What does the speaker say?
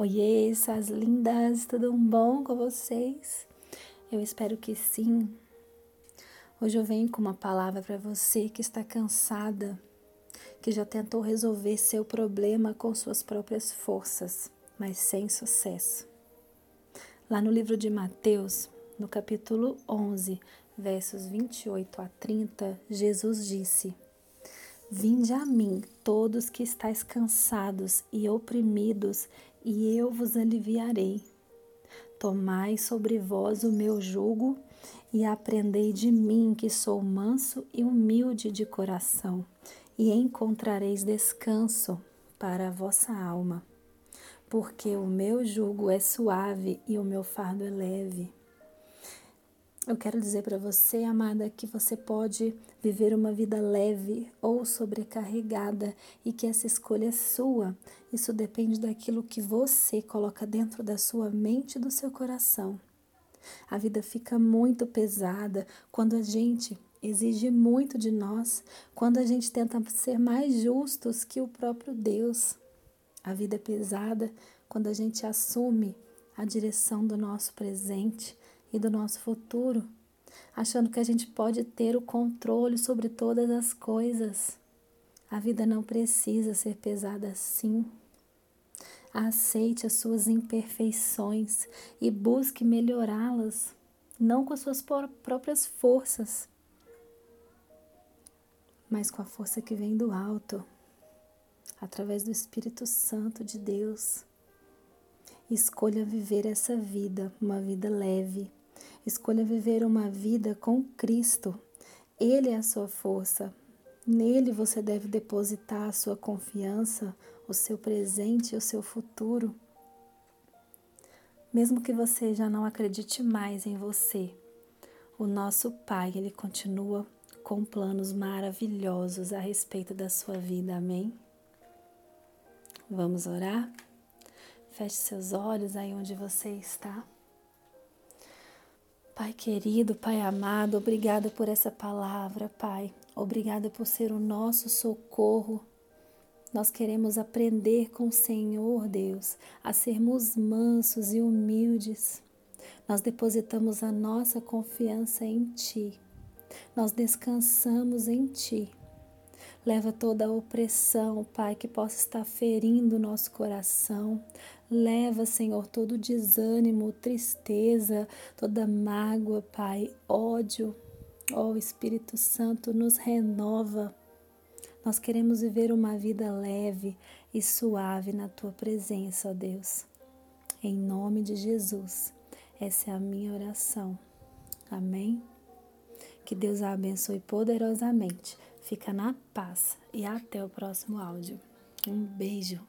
Oiê, essas lindas, tudo bom com vocês? Eu espero que sim. Hoje eu venho com uma palavra para você que está cansada, que já tentou resolver seu problema com suas próprias forças, mas sem sucesso. Lá no livro de Mateus, no capítulo 11, versos 28 a 30, Jesus disse: Vinde a mim, todos que estáis cansados e oprimidos, e eu vos aliviarei. Tomai sobre vós o meu jugo e aprendei de mim, que sou manso e humilde de coração, e encontrareis descanso para a vossa alma. Porque o meu jugo é suave e o meu fardo é leve. Eu quero dizer para você, amada, que você pode viver uma vida leve ou sobrecarregada e que essa escolha é sua. Isso depende daquilo que você coloca dentro da sua mente e do seu coração. A vida fica muito pesada quando a gente exige muito de nós, quando a gente tenta ser mais justos que o próprio Deus. A vida é pesada quando a gente assume a direção do nosso presente e do nosso futuro, achando que a gente pode ter o controle sobre todas as coisas. A vida não precisa ser pesada assim. Aceite as suas imperfeições e busque melhorá-las, não com as suas próprias forças, mas com a força que vem do alto, através do Espírito Santo de Deus. Escolha viver essa vida, uma vida leve, Escolha viver uma vida com Cristo. Ele é a sua força. Nele você deve depositar a sua confiança, o seu presente e o seu futuro. Mesmo que você já não acredite mais em você, o nosso Pai, ele continua com planos maravilhosos a respeito da sua vida. Amém? Vamos orar? Feche seus olhos aí onde você está. Pai querido, Pai amado, obrigada por essa palavra, Pai. Obrigada por ser o nosso socorro. Nós queremos aprender com o Senhor, Deus, a sermos mansos e humildes. Nós depositamos a nossa confiança em Ti. Nós descansamos em Ti. Leva toda a opressão, Pai, que possa estar ferindo o nosso coração. Leva, Senhor, todo desânimo, tristeza, toda mágoa, Pai, ódio. Ó oh, Espírito Santo, nos renova. Nós queremos viver uma vida leve e suave na tua presença, ó Deus. Em nome de Jesus, essa é a minha oração. Amém? Que Deus a abençoe poderosamente. Fica na paz e até o próximo áudio. Um beijo.